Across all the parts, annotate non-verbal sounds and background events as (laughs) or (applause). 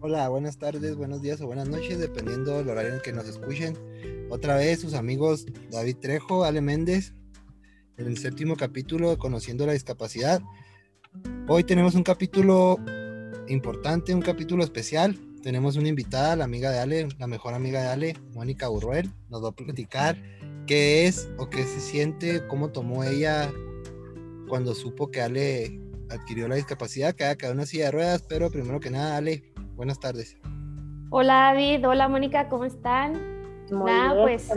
Hola, buenas tardes, buenos días o buenas noches, dependiendo del horario en que nos escuchen. Otra vez sus amigos David Trejo, Ale Méndez, en el séptimo capítulo de Conociendo la Discapacidad. Hoy tenemos un capítulo importante, un capítulo especial. Tenemos una invitada, la amiga de Ale, la mejor amiga de Ale, Mónica Burruel. Nos va a platicar qué es o qué se siente, cómo tomó ella cuando supo que Ale adquirió la discapacidad, que en una silla de ruedas. Pero primero que nada, Ale, buenas tardes. Hola David, hola Mónica, ¿cómo están? nada, pues,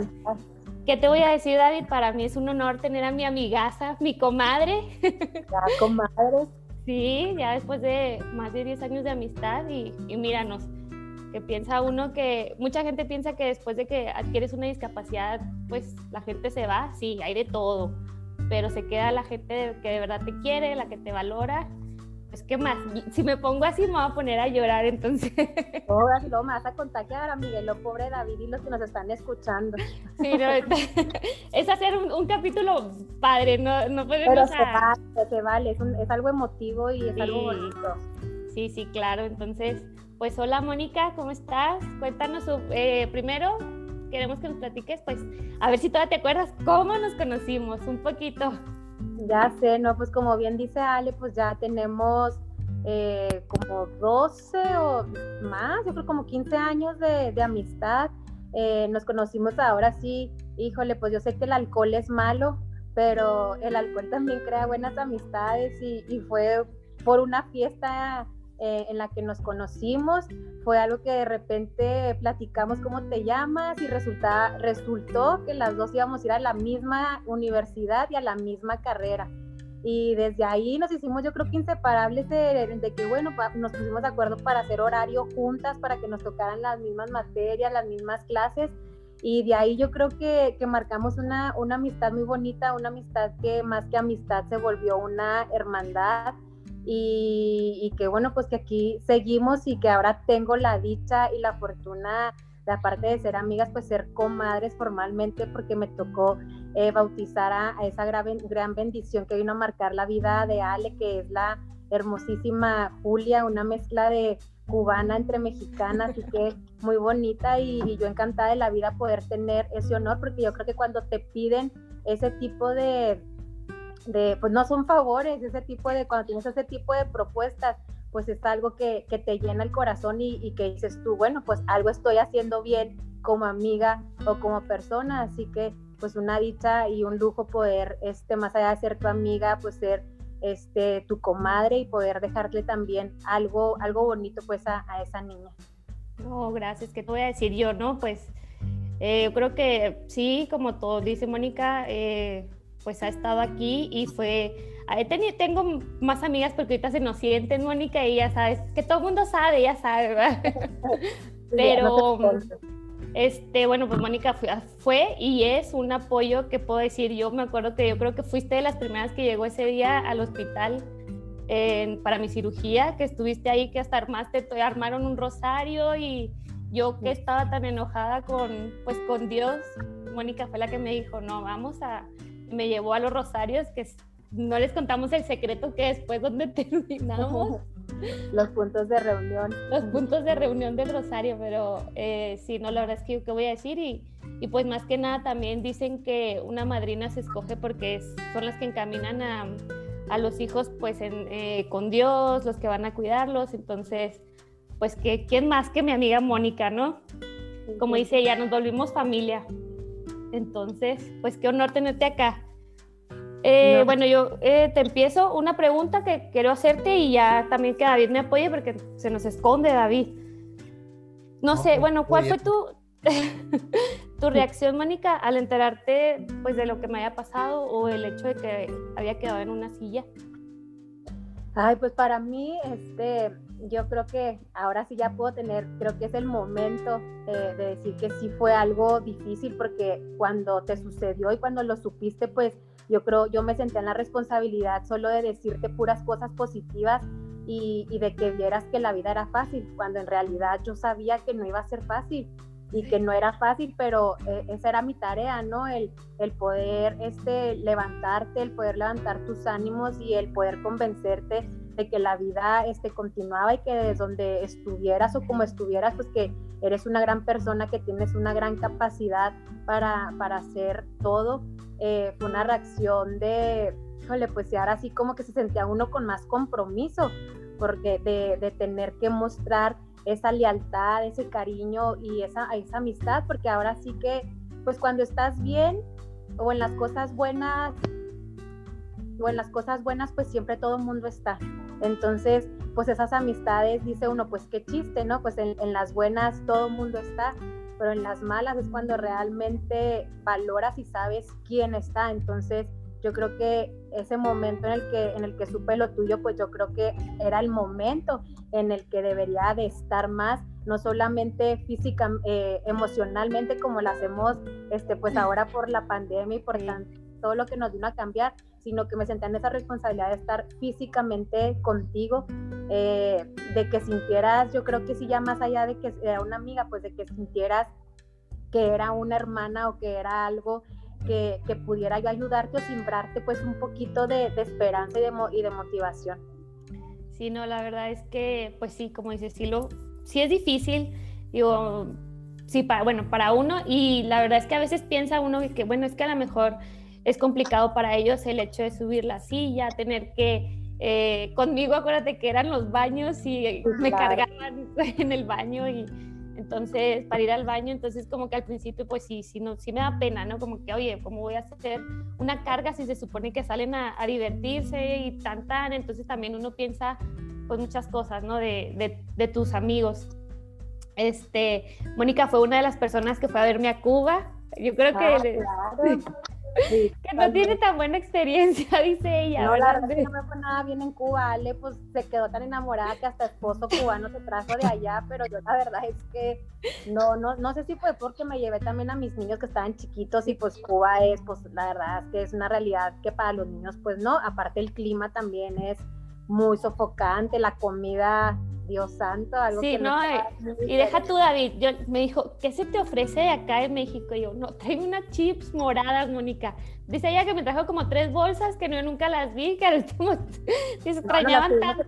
¿qué te voy a decir David? Para mí es un honor tener a mi amigaza, mi comadre. (laughs) Ya, comadre. Sí, ya después de más de 10 años de amistad y, míranos, que piensa uno que mucha gente piensa que después de que adquieres una discapacidad, pues la gente se va, sí, hay de todo, pero se queda la gente que de verdad te quiere, la que te valora. Pues, ¿qué más? Si me pongo así, me voy a poner a llorar, entonces. (laughs) Ahora sí, luego me vas a contagiar a Miguel, lo pobre David y los que nos están escuchando. Sí, no, es (laughs) hacer un, capítulo padre, no, no podemos. Pero se vale, se vale, es, es algo emotivo y es algo bonito. Sí, sí, claro. Entonces, pues hola Mónica, ¿cómo estás? Cuéntanos eh, primero, queremos que nos platiques, pues, a ver si todavía te acuerdas cómo nos conocimos, un poquito. Ya sé, no, pues como bien dice Ale, pues ya tenemos eh, como 12 o más, yo creo como 15 años de, de amistad. Eh, nos conocimos ahora sí, híjole, pues yo sé que el alcohol es malo, pero el alcohol también crea buenas amistades y, y fue por una fiesta eh, en la que nos conocimos. Fue algo que de repente platicamos cómo te llamas y resulta, resultó que las dos íbamos a ir a la misma universidad y a la misma carrera. Y desde ahí nos hicimos, yo creo que inseparables de, que, bueno, nos pusimos de acuerdo para hacer horario juntas, para que nos tocaran las mismas materias, las mismas clases. Y de ahí yo creo que, que marcamos una, una amistad muy bonita, una amistad que más que amistad se volvió una hermandad y, que bueno, pues que aquí seguimos y que ahora tengo la dicha y la fortuna de aparte de ser amigas, pues ser comadres formalmente porque me tocó eh, bautizar a, esa gran, gran bendición que vino a marcar la vida de Ale, que es la hermosísima Julia, una mezcla de cubana entre mexicana, así que (laughs) muy bonita y, y, yo encantada de la vida poder tener ese honor, porque yo creo que cuando te piden ese tipo de, pues no son favores, ese tipo de, cuando tienes ese tipo de propuestas, pues es algo que, que te llena el corazón y, que dices tú, bueno, pues algo estoy haciendo bien como amiga o como persona, así que pues una dicha y un lujo poder, este, más allá de ser tu amiga, pues ser este, tu comadre y poder dejarle también algo, algo bonito pues a, esa niña. No, gracias, ¿qué te voy a decir yo, no? Pues eh, yo creo que sí, como todo dice Mónica, eh, pues ha estado aquí y fue, tengo más amigas porque ahorita se nos sienten, Mónica, y ya sabes, que todo el mundo sabe, ya sabe, ¿verdad? (laughs) Pero, este, bueno, pues Mónica fue, y es un apoyo que puedo decir, yo me acuerdo que yo creo que fuiste de las primeras que llegó ese día al hospital para mi cirugía, que estuviste ahí, que hasta armaste, armaron un rosario y yo que estaba tan enojada con, pues con Dios, Mónica fue la que me dijo, no, vamos a, me llevó a los rosarios, que no les contamos el secreto que después donde (laughs) terminamos. (laughs) los puntos de reunión. Los puntos de reunión del rosario, pero eh, sí, no, la verdad es que, ¿qué voy a decir? Y, y, pues más que nada también dicen que una madrina se escoge porque son las que encaminan a, a los hijos pues en, eh, con Dios, los que van a cuidarlos, entonces pues que quién más que mi amiga Mónica, ¿no? Como dice ella, nos volvimos familia. Entonces, pues qué honor tenerte acá. Eh, bueno, yo eh, te empiezo una pregunta que quiero hacerte y ya también que David me apoye porque se nos esconde David. No, sé, bueno, ¿cuál fue tu, (laughs) tu reacción, Mónica, al enterarte pues de lo que me había pasado o el hecho de que había quedado en una silla? Ay, pues para mí, este, yo creo que ahora sí ya puedo tener, creo que es el momento de decir que sí fue algo difícil porque cuando te sucedió y cuando lo supiste, pues yo creo, yo me senté en la responsabilidad solo de decirte puras cosas positivas y, y de que vieras que la vida era fácil, cuando en realidad yo sabía que no iba a ser fácil y que no era fácil, pero eh, esa era mi tarea, ¿no? El, el poder este, levantarte, el poder levantar tus ánimos y el poder convencerte de que la vida este, continuaba y que desde donde estuvieras o como estuvieras, pues que eres una gran persona, que tienes una gran capacidad para, para hacer todo. Eh, fue una reacción de, híjole, pues y ahora sí como que se sentía uno con más compromiso, porque de, de tener que mostrar esa lealtad, ese cariño y esa, esa amistad, porque ahora sí que, pues cuando estás bien o en las cosas buenas, o en las cosas buenas, pues siempre todo el mundo está. Entonces, pues esas amistades, dice uno, pues qué chiste, ¿no? Pues en, en las buenas todo mundo está, pero en las malas es cuando realmente valoras y sabes quién está. Entonces, yo creo que ese momento en el que en el que supe lo tuyo, pues yo creo que era el momento en el que debería de estar más, no solamente física, eh, emocionalmente como lo hacemos, este, pues ahora por la pandemia y por todo lo que nos vino a cambiar, sino que me senté en esa responsabilidad de estar físicamente contigo, eh, de que sintieras, yo creo que sí, ya más allá de que era una amiga, pues de que sintieras que era una hermana o que era algo que, que pudiera yo ayudarte o simbrarte pues un poquito de, de esperanza y de, y de, motivación. Sí, no, la verdad es que, pues sí, como dices, sí, lo, sí es difícil, digo, sí, para, bueno, para uno, y la verdad es que a veces piensa uno que, bueno, es que a lo mejor es complicado para ellos el hecho de subir la silla, tener que, eh, conmigo acuérdate que eran los baños y me cargaban (laughs) en el baño y entonces para ir al baño, entonces como que al principio pues sí, sí, no, sí me da pena, ¿no? Como que, oye, ¿cómo voy a hacer una carga si se supone que salen a, a divertirse y tan, tan? Entonces también uno piensa pues muchas cosas, ¿no? De, de, de tus amigos. Este, Mónica fue una de las personas que fue a verme a Cuba. Yo creo que... Ah, claro. Sí, que no tiene tan buena experiencia, (laughs) dice ella. No, la verdad es que no me fue nada bien en Cuba. Ale, pues se quedó tan enamorada que hasta esposo cubano se trajo de allá, pero yo la verdad es que no, no, no sé si fue porque me llevé también a mis niños que estaban chiquitos y pues Cuba es, pues la verdad es que es una realidad que para los niños, pues no. Aparte el clima también es muy sofocante, la comida Dios santo, algo sí, que no, eh, y deja tú, David, yo, me dijo, ¿qué se te ofrece de acá en México? Y yo, no, traigo unas chips moradas, Mónica. Dice ella que me trajo como tres bolsas que no, nunca las vi, que al último se extrañaban no, tanto.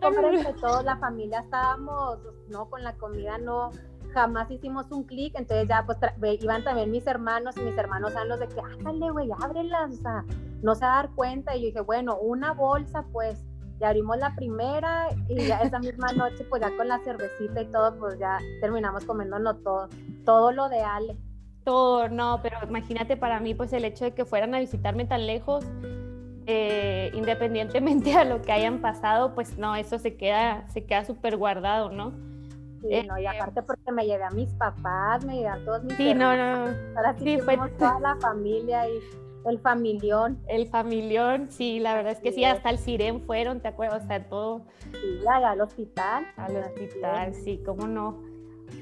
Todos, la familia estábamos, no, con la comida no, jamás hicimos un clic, entonces ya pues iban también mis hermanos y mis hermanos eran los de que, ándale, güey, ábrelas, o sea, no se va a dar cuenta. Y yo dije, bueno, una bolsa, pues y abrimos la primera y ya esa misma noche, pues ya con la cervecita y todo, pues ya terminamos comiéndonos todo, todo lo de Ale. Todo, no, pero imagínate para mí, pues el hecho de que fueran a visitarme tan lejos, eh, independientemente a lo que hayan pasado, pues no, eso se queda, se queda súper guardado, ¿no? Sí, eh, no, y aparte porque me llevé a mis papás, me llevé a todos mis Sí, no, no. Ahora sí, sí fue toda la familia y el familión. El familión, sí, la verdad es que sí, hasta el Siren fueron, ¿te acuerdas? O sea, todo. Sí, al hospital. Al hospital, sí, cómo no.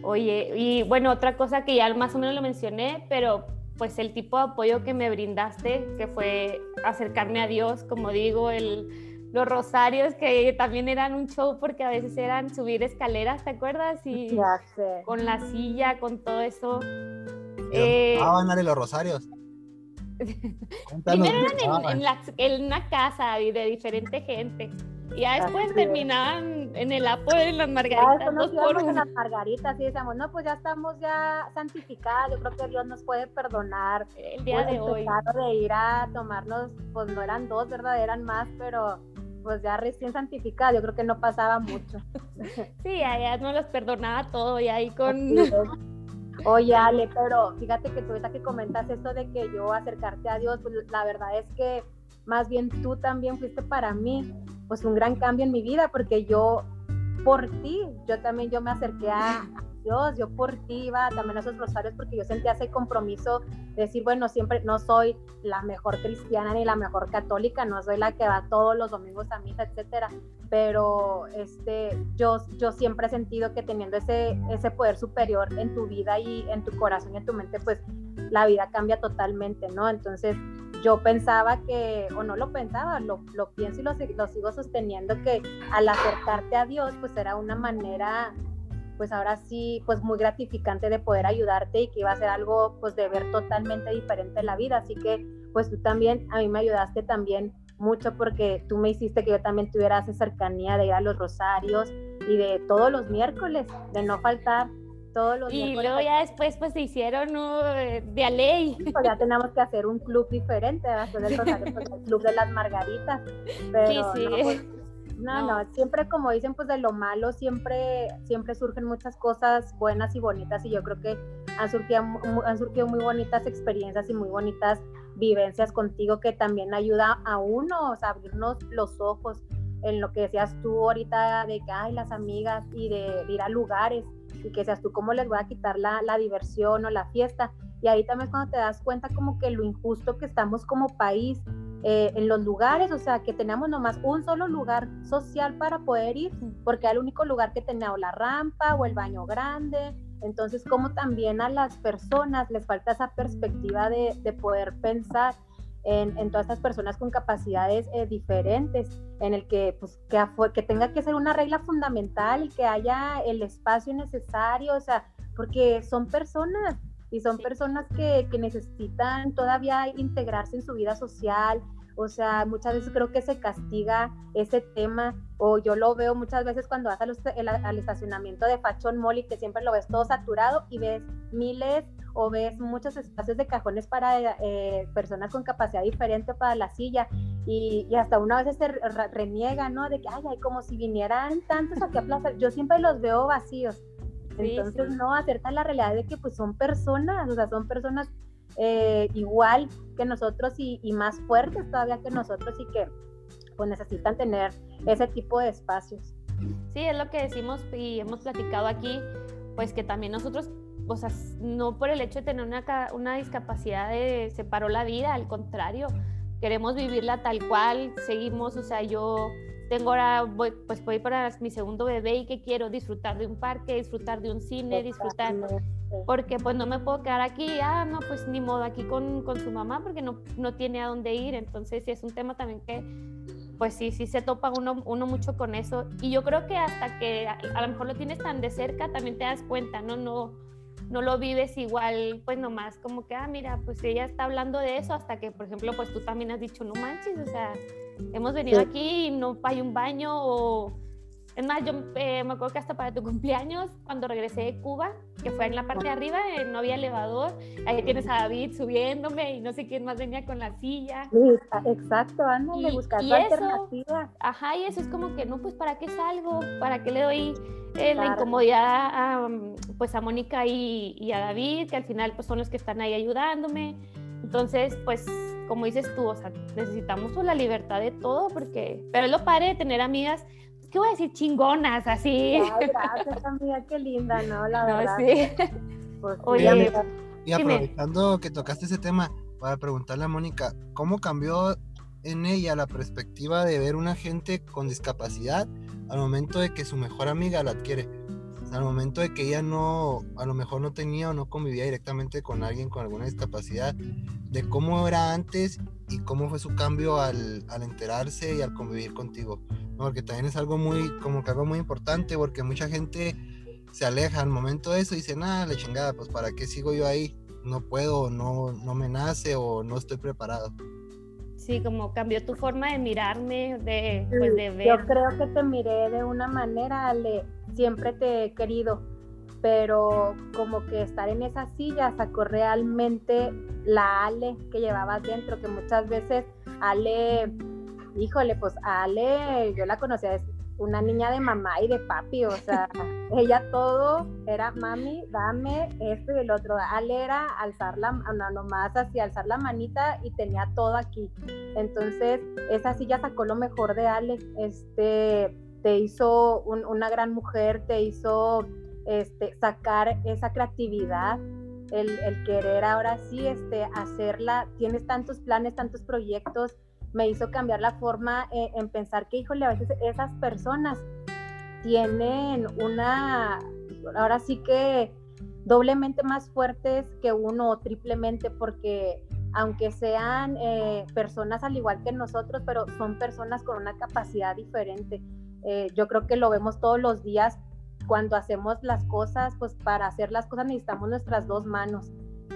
Oye, y bueno, otra cosa que ya más o menos lo mencioné, pero pues el tipo de apoyo que me brindaste, que fue acercarme a Dios, como digo, el, los rosarios que también eran un show porque a veces eran subir escaleras, ¿te acuerdas? Y ya sé. con la silla, con todo eso. Eh, ah, van a los rosarios. Primero eran en, en, la, en, una casa de diferente gente. Y ya después terminaban en el apo de las margaritas. Ya nos dos en las margaritas y decíamos, no, pues ya estamos ya santificadas. Yo creo que Dios nos puede perdonar. El día de hoy. de ir a tomarnos, pues no eran dos, ¿verdad? Eran más, pero pues ya recién santificada. Yo creo que no pasaba mucho. (laughs) sí, allá no los perdonaba todo y ahí (laughs) con. Oye, Ale, pero fíjate que tú ahorita que comentas esto de que yo acercarte a Dios, pues la verdad es que más bien tú también fuiste para mí, pues un gran cambio en mi vida, porque yo, por ti, yo también yo me acerqué (laughs) a, Dios, yo por ti iba también a esos rosarios porque yo sentía ese compromiso de decir, bueno, siempre no soy la mejor cristiana ni la mejor católica, no soy la que va todos los domingos a misa, etcétera, pero este, yo, yo siempre he sentido que teniendo ese, ese poder superior en tu vida y en tu corazón y en tu mente, pues la vida cambia totalmente, ¿no? Entonces yo pensaba que, o no lo pensaba, lo, lo pienso y lo, lo sigo sosteniendo, que al acercarte a Dios, pues era una manera pues ahora sí, pues muy gratificante de poder ayudarte y que iba a ser algo pues de ver totalmente diferente en la vida. Así que pues tú también, a mí me ayudaste también mucho porque tú me hiciste que yo también tuviera esa cercanía de ir a los rosarios y de todos los miércoles, de no faltar todos los y luego ya después pues se hicieron de a ley. Pues ya tenemos que hacer un club diferente, del (laughs) rosario, pues, el club de las margaritas. Pero sí, sí. Pues, no, no, siempre como dicen, pues de lo malo siempre, siempre surgen muchas cosas buenas y bonitas y yo creo que han surgido, han surgido muy bonitas experiencias y muy bonitas vivencias contigo que también ayuda a uno, o sea, abrirnos los ojos en lo que decías tú ahorita de que hay las amigas y de, ir a lugares y que seas tú cómo les voy a quitar la, la diversión o la fiesta. Y ahí también cuando te das cuenta como que lo injusto que estamos como país eh, en los lugares, o sea, que tenemos nomás un solo lugar social para poder ir, porque era el único lugar que tenía o la rampa o el baño grande. Entonces, como también a las personas les falta esa perspectiva de, de poder pensar en, en, todas estas personas con capacidades eh, diferentes, en el que, pues, que, que tenga que ser una regla fundamental y que haya el espacio necesario, o sea, porque son personas, y son personas que, que, necesitan todavía integrarse en su vida social, o sea, muchas veces creo que se castiga ese tema, o yo lo veo muchas veces cuando vas al estacionamiento de Fashion Mall y que siempre lo ves todo saturado y ves miles o ves muchos espacios de cajones para eh, personas con capacidad diferente para la silla y, y hasta una vez se reniega, ¿no? De que, ay, ay, como si vinieran tantos aquí a plaza, yo siempre los veo vacíos. Entonces, no, acerca la realidad de que pues son personas, o sea, son personas eh, igual que nosotros y, más fuertes todavía que nosotros y que pues necesitan tener ese tipo de espacios. Sí, es lo que decimos y hemos platicado aquí, pues que también nosotros, o sea, no por el hecho de tener una, una discapacidad de, separó la vida, al contrario, queremos vivirla tal cual, seguimos, o sea, yo tengo ahora, voy, pues voy para mi segundo bebé y que quiero disfrutar de un parque, disfrutar de un cine, disfrutar porque pues no me puedo quedar aquí, ah, no, pues ni modo aquí con, con su mamá porque no, no tiene a dónde ir, entonces sí es un tema también que pues sí, sí se topa uno, uno mucho con eso. Y yo creo que hasta que a, lo mejor lo tienes tan de cerca también te das cuenta, ¿no? No, no lo vives igual, pues nomás como que, ah, mira, pues ella está hablando de eso hasta que, por ejemplo, pues tú también has dicho, no manches, o sea, hemos venido aquí y no hay un baño o es más, yo eh, me acuerdo que hasta para tu cumpleaños, cuando regresé de Cuba, que fue en la parte de arriba, eh, no había elevador, ahí tienes a David subiéndome y no sé quién más venía con la silla. Sí, exacto, ándale, buscando alternativas. Ajá, y eso es como que, no, pues, ¿para qué salgo? ¿Para qué le doy eh, la incomodidad a, pues, a Mónica y, y, a David, que al final pues, son los que están ahí ayudándome? Entonces, pues, como dices tú, o sea, necesitamos la libertad de todo, porque, pero es lo padre de tener amigas ¿qué voy a decir? Chingonas, así. Ay, gracias, amiga, qué linda, ¿no? La verdad. Sí. Pues, Oye, y aprovechando que tocaste ese tema, para preguntarle a Mónica, ¿cómo cambió en ella la perspectiva de ver una gente con discapacidad al momento de que su mejor amiga la adquiere? al momento de que ella no, a lo mejor no tenía o no convivía directamente con alguien con alguna discapacidad, de cómo era antes y cómo fue su cambio al, al enterarse y al convivir contigo porque también es algo muy, como que algo muy importante, porque mucha gente se aleja al momento de eso y dice, nada, la chingada, pues para qué sigo yo ahí, no puedo, no, no me nace o no estoy preparado. Sí, como cambió tu forma de mirarme, de, pues, de ver. Yo creo que te miré de una manera, Ale, siempre te he querido, pero como que estar en esa silla sacó realmente la Ale que llevabas dentro, que muchas veces Ale híjole, pues Ale, yo la conocía, es una niña de mamá y de papi, o sea, (laughs) ella todo era mami, dame esto y el otro. Ale era alzar la, no, nomás así, alzar la manita y tenía todo aquí. Entonces, esa sí ya sacó lo mejor de Ale, este, te hizo una gran mujer, te hizo este, sacar esa creatividad, el, el, querer ahora sí este, hacerla, tienes tantos planes, tantos proyectos, me hizo cambiar la forma eh, en pensar que, híjole, a veces esas personas tienen una, ahora sí que doblemente más fuertes que uno o triplemente porque aunque sean eh, personas al igual que nosotros, pero son personas con una capacidad diferente. Eh, yo creo que lo vemos todos los días cuando hacemos las cosas, pues para hacer las cosas necesitamos nuestras dos manos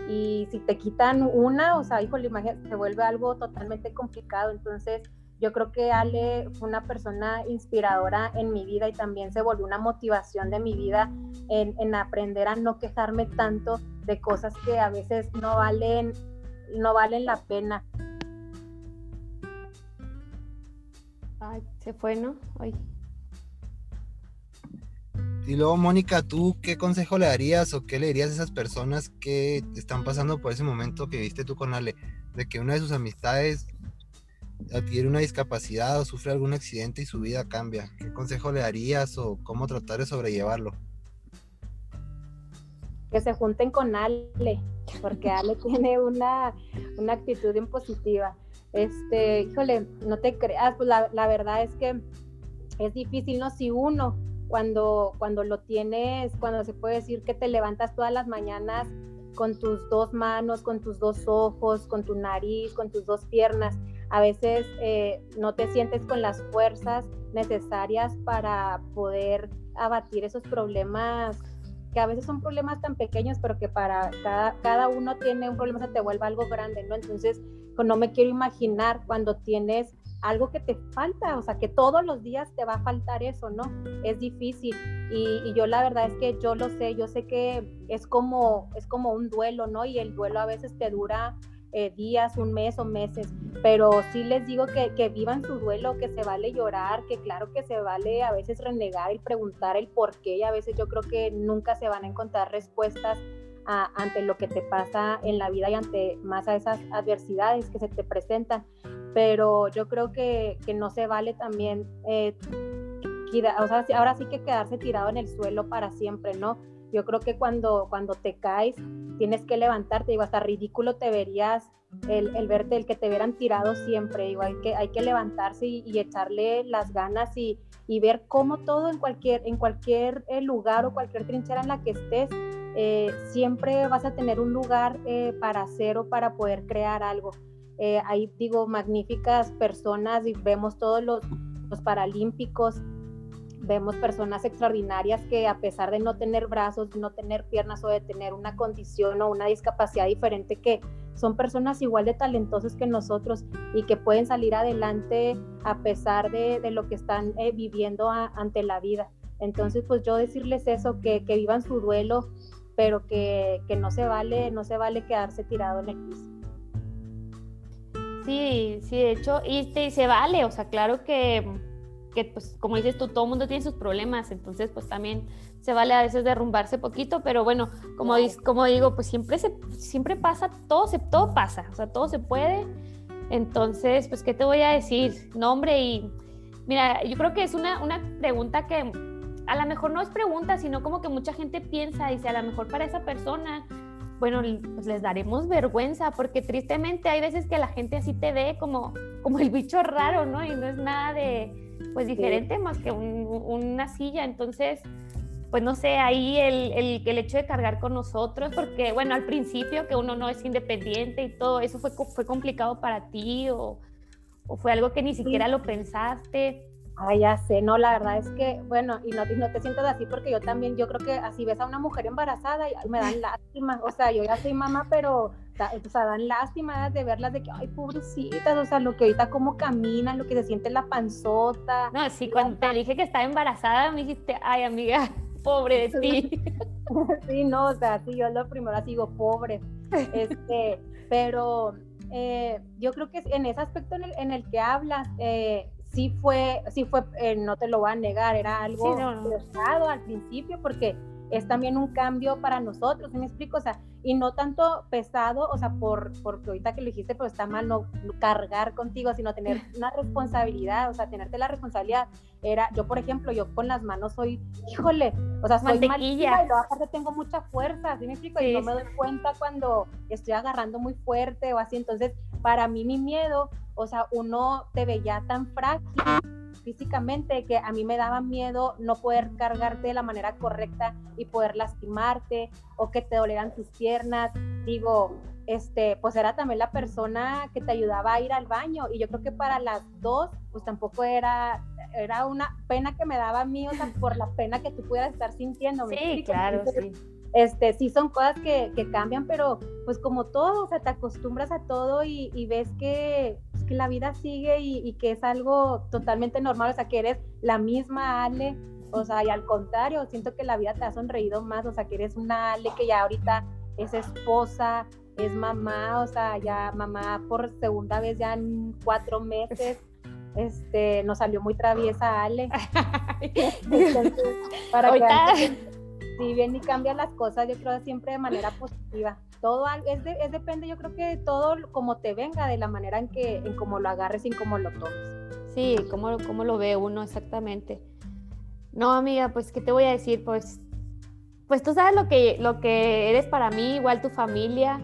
y si te quitan una, o sea, híjole, imagínate, se vuelve algo totalmente complicado. Entonces, yo creo que Ale fue una persona inspiradora en mi vida y también se volvió una motivación de mi vida en, en aprender a no quejarme tanto de cosas que a veces no valen, no valen la pena. Ay, se fue, ¿no? Ay. Y luego, Mónica, ¿tú qué consejo le darías o qué le dirías a esas personas que están pasando por ese momento que viste tú con Ale? De que una de sus amistades adquiere una discapacidad o sufre algún accidente y su vida cambia. ¿Qué consejo le darías o cómo tratar de sobrellevarlo? Que se junten con Ale, porque Ale (laughs) tiene una, una actitud impositiva. Este, híjole, no te creas, pues la, la, verdad es que es difícil, ¿no? Si uno cuando, cuando lo tienes, cuando se puede decir que te levantas todas las mañanas con tus dos manos, con tus dos ojos, con tu nariz, con tus dos piernas, a veces eh, no te sientes con las fuerzas necesarias para poder abatir esos problemas que a veces son problemas tan pequeños, pero que para cada, cada uno tiene un problema, se te vuelve algo grande, ¿no? Entonces, no me quiero imaginar cuando tienes algo que te falta, o sea, que todos los días te va a faltar eso, ¿no? Es difícil. Y, yo la verdad es que yo lo sé, yo sé que es como, es como un duelo, ¿no? Y el duelo a veces te dura eh, días, un mes o meses, pero sí les digo que, que, vivan su duelo, que se vale llorar, que claro que se vale a veces renegar y preguntar el por qué y a veces yo creo que nunca se van a encontrar respuestas ante lo que te pasa en la vida y ante más a esas adversidades que se te presentan, pero yo creo que, que no se vale también, eh, o sea, ahora sí que quedarse tirado en el suelo para siempre, ¿no? Yo creo que cuando, cuando te caes, tienes que levantarte, digo, hasta ridículo te verías el, verte, el que te vieran tirado siempre, digo, hay que, hay que levantarse y, echarle las ganas y, y, ver cómo todo en cualquier, en cualquier eh, lugar o cualquier trinchera en la que estés, eh, siempre vas a tener un lugar eh, para hacer o para poder crear algo. Eh, ahí digo, magníficas personas y vemos todos los, los paralímpicos vemos personas extraordinarias que a pesar de no tener brazos, no tener piernas o de tener una condición o una discapacidad diferente, que son personas igual de talentosas que nosotros y que pueden salir adelante a pesar de, de lo que están eh, viviendo ante la vida. Entonces, pues yo decirles eso, que, que vivan su duelo, pero que, que, no se vale, no se vale quedarse tirado en el piso. Sí, sí, de hecho, y, y se vale, o sea, claro que que pues como dices tú, todo el mundo tiene sus problemas, entonces pues también se vale a veces derrumbarse poquito, pero bueno, como, como digo, pues siempre, se, siempre pasa, todo, se, todo pasa, o sea, todo se puede, entonces pues qué te voy a decir, no hombre, y mira, yo creo que es una, una pregunta que a lo mejor no es pregunta, sino como que mucha gente piensa, dice, a lo mejor para esa persona, bueno, pues les daremos vergüenza, porque tristemente hay veces que la gente así te ve como, como el bicho raro, ¿no? Y no es nada de pues diferente más que una silla. Entonces, pues no sé, ahí el, el, el, hecho de cargar con nosotros, porque bueno, al principio que uno no es independiente y todo, ¿eso fue, fue complicado para ti o, o fue algo que ni siquiera lo pensaste? Ay, ya sé, no, la verdad es que, bueno, y no, y no te sientas así porque yo también, yo creo que así ves a una mujer embarazada y me dan lástima, o sea, yo ya soy mamá, pero, o sea, dan lástima de verlas de que, ay, pobrecitas, o sea, lo que ahorita cómo caminan, lo que se siente la panzota. No, sí, cuando te dije que estaba embarazada, me dijiste, ay, amiga, (laughs) pobre de ti. (laughs) sí, no, o sea, sí, yo lo primero así digo, pobre, este, pero... Eh, yo creo que en ese aspecto en el, en el que hablas, eh, sí fue, sí fue, eh, no te lo voy a negar, era algo sí, no, al principio porque es también un cambio para nosotros, ¿me explico? O sea, y no tanto pesado, o sea, por, porque ahorita que lo dijiste, pero está mal no cargar contigo, sino tener (laughs) una responsabilidad, o sea, tenerte la responsabilidad. Era, yo por ejemplo, yo con las manos soy, híjole, o sea, soy malilla y luego aparte tengo mucha fuerza, ¿sí me explico? Sí. Y no me doy cuenta cuando estoy agarrando muy fuerte o así, entonces, para mí mi miedo, o sea, uno te veía tan frágil físicamente que a mí me daba miedo no poder cargarte de la manera correcta y poder lastimarte o que te dolieran tus piernas. Digo, este, pues era también la persona que te ayudaba a ir al baño y yo creo que para las dos, pues tampoco era, era una pena que me daba a mí, o sea, (laughs) por la pena que tú pudieras estar sintiendo. Sí, claro, sí este, sí son cosas que, que, cambian, pero pues como todo, o sea, te acostumbras a todo y, y ves que, que la vida sigue y, y, que es algo totalmente normal, o sea, que eres la misma Ale, o sea, y al contrario, siento que la vida te ha sonreído más, o sea, que eres una Ale que ya ahorita es esposa, es mamá, o sea, ya mamá por segunda vez ya en cuatro meses. Este, nos salió muy traviesa Ale. (laughs) Entonces, para que si bien y cambia las cosas, yo creo siempre de manera positiva. Todo es, es depende, yo creo que todo como te venga, de la manera en que, en cómo lo agarres y en cómo lo tomes. Sí, cómo, cómo lo ve uno exactamente. No, amiga, pues, ¿qué te voy a decir? Pues, pues tú sabes lo que, lo que eres para mí, igual tu familia.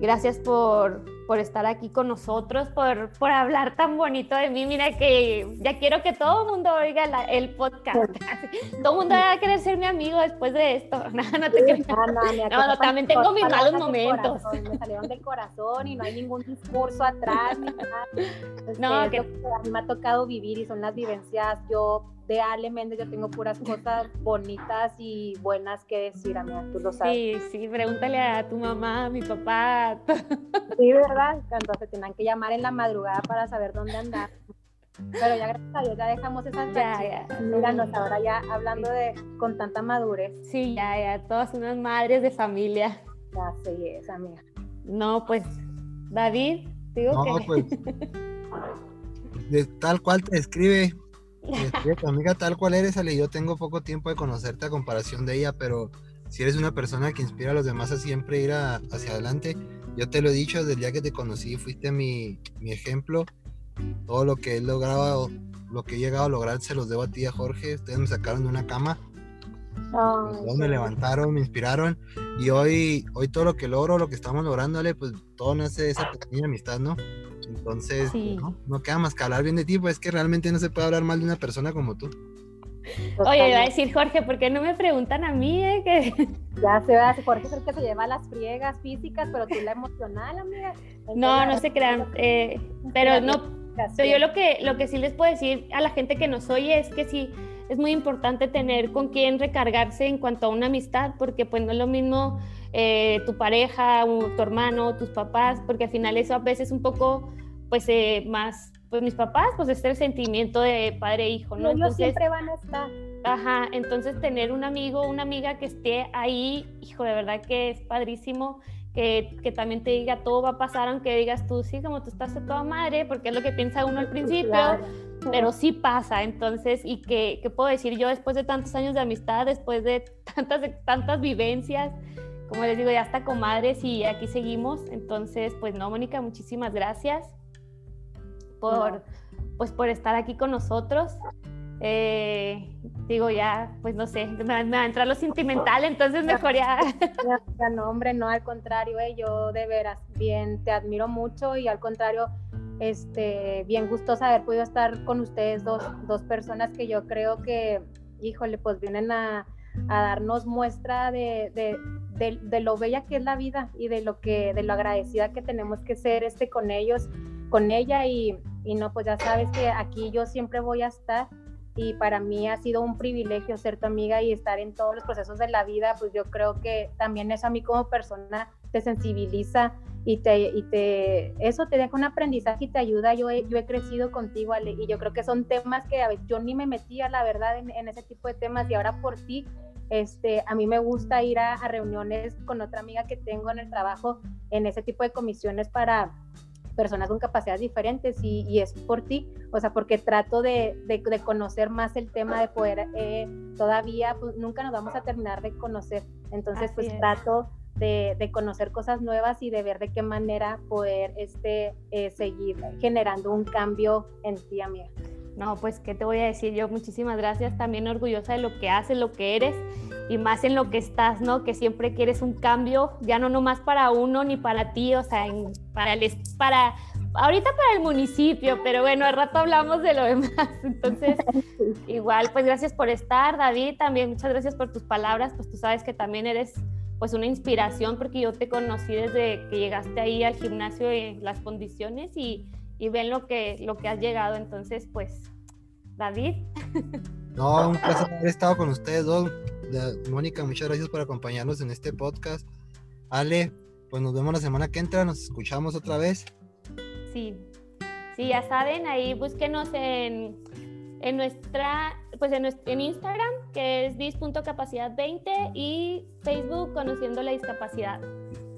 Gracias por, por estar aquí con nosotros, por, por hablar tan bonito de mí. Mira que ya quiero que todo el mundo oiga el podcast. (laughs) todo el mundo va a querer ser mi amigo después de esto. (laughs) No, no te creas. No, no, también tengo mis malos momentos. me salieron del corazón y no hay ningún discurso atrás. Ni nada. (laughs) no, este, que... a mí me ha tocado vivir y son las vivencias. Yo de Ale Méndez yo tengo puras cosas bonitas y buenas que decir, amiga, tú lo sabes. Sí, sí, pregúntale a tu mamá, a mi papá. Sí, ¿verdad? Entonces tenían que llamar en la madrugada para saber dónde andar. Pero ya gracias a Dios ya dejamos esas ya, ya. Míranos ahora ya hablando de con tanta madurez. Sí, ya, ya, todas unas madres de familia. Ya sí es, amiga. No, pues, David, digo no, que... pues, (laughs) de tal cual te escribe, tu amiga tal cual eres, Ale, yo tengo poco tiempo de conocerte a comparación de ella, pero si eres una persona que inspira a los demás a siempre ir hacia adelante, yo te lo he dicho desde el día que te conocí, fuiste mi, mi ejemplo. Todo lo que he logrado, lo que he llegado a lograr, se los debo a ti, a Jorge. Ustedes me sacaron de una cama. me levantaron, me inspiraron. Y hoy, hoy todo lo que logro, lo que estamos lográndole, pues todo nace de esa pequeña amistad, ¿no? Entonces, no, queda más que hablar bien de ti, pues es que realmente no se puede hablar mal de una persona como tú. Oye, iba a decir Jorge, ¿por qué no me preguntan a mí? Eh? Que... Ya se va, Jorge es el que se lleva las friegas físicas, pero tú la emocional, amiga. no, no se crean, eh, pero no, yo lo que, lo que sí les puedo decir a la gente que nos oye es que sí, es muy importante tener con quién recargarse en cuanto a una amistad, porque pues no es lo mismo eh, tu pareja, tu hermano, tus papás, porque al final eso a veces un poco pues eh, más, pues mis papás, pues es el sentimiento de padre e hijo, ¿no? Ellos siempre van a estar. Ajá, entonces tener un amigo, una amiga que esté ahí, hijo, de verdad que es padrísimo. Que, que, también te diga todo va a pasar, aunque digas tú, sí, como tú estás de toda madre, porque es lo que piensa uno al principio, pero sí pasa. Entonces, ¿y qué, qué, puedo decir yo después de tantos años de amistad, después de tantas, tantas vivencias? Como les digo, ya está comadres y aquí seguimos. Entonces, pues no, Mónica, muchísimas gracias por, pues por estar aquí con nosotros. Eh, digo, ya, pues no sé, me, va a entrar lo sentimental, (laughs) entonces mejor (laughs) ya. No, hombre, no, al contrario, eh, yo de veras, bien, te admiro mucho y al contrario, este, bien gustosa haber podido estar con ustedes dos, dos personas que yo creo que, híjole, pues vienen a, a darnos muestra de, de, de, de, lo bella que es la vida y de lo que, de lo agradecida que tenemos que ser este con ellos, con ella y, y no, pues ya sabes que aquí yo siempre voy a estar y para mí ha sido un privilegio ser tu amiga y estar en todos los procesos de la vida, pues yo creo que también eso a mí como persona te sensibiliza y te, y te eso te deja un aprendizaje y te ayuda. Yo he, yo he crecido contigo, Ale, y yo creo que son temas que a veces yo ni me metía, la verdad, en, en, ese tipo de temas y ahora por ti, este, a mí me gusta ir a, a reuniones con otra amiga que tengo en el trabajo en ese tipo de comisiones para personas con capacidades diferentes y, y, es por ti, o sea, porque trato de, de, de conocer más el tema, de poder, eh, todavía, pues nunca nos vamos a terminar de conocer, entonces Así pues es. trato de, de, conocer cosas nuevas y de ver de qué manera poder este, eh, seguir generando un cambio en ti, amiga. No, pues, ¿qué te voy a decir yo? Muchísimas gracias, también orgullosa de lo que haces, lo que eres y más en lo que estás, ¿no? Que siempre quieres un cambio, ya no nomás para uno ni para ti, o sea, en, para el, para, ahorita para el municipio, pero bueno, al rato hablamos de lo (laughs) demás. Entonces, (laughs) igual, pues gracias por estar, David, también muchas gracias por tus palabras, pues tú sabes que también eres pues una inspiración porque yo te conocí desde que llegaste ahí al gimnasio en las condiciones y y ven lo que, lo que has llegado. Entonces, pues, David. (laughs) No, un placer haber estado con ustedes dos. Mónica, muchas gracias por acompañarnos en este podcast. Ale, pues nos vemos la semana que entra, nos escuchamos otra vez. Sí. Sí, ya saben, ahí búsquenos en, en nuestra, pues en, en Instagram, que es dis.capacidad20 y Facebook Conociendo la Discapacidad.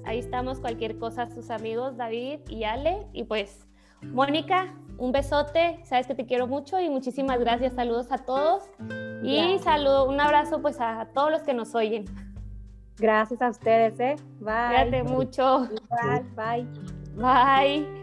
Ahí estamos, cualquier cosa, sus amigos David y Ale. Y pues, Mónica, un besote, sabes que te quiero mucho y muchísimas gracias, saludos a todos. Y saludo, un abrazo pues a todos los que nos oyen. Gracias a ustedes, ¿eh? Bye. Cuídate mucho. Bye. Bye. Bye.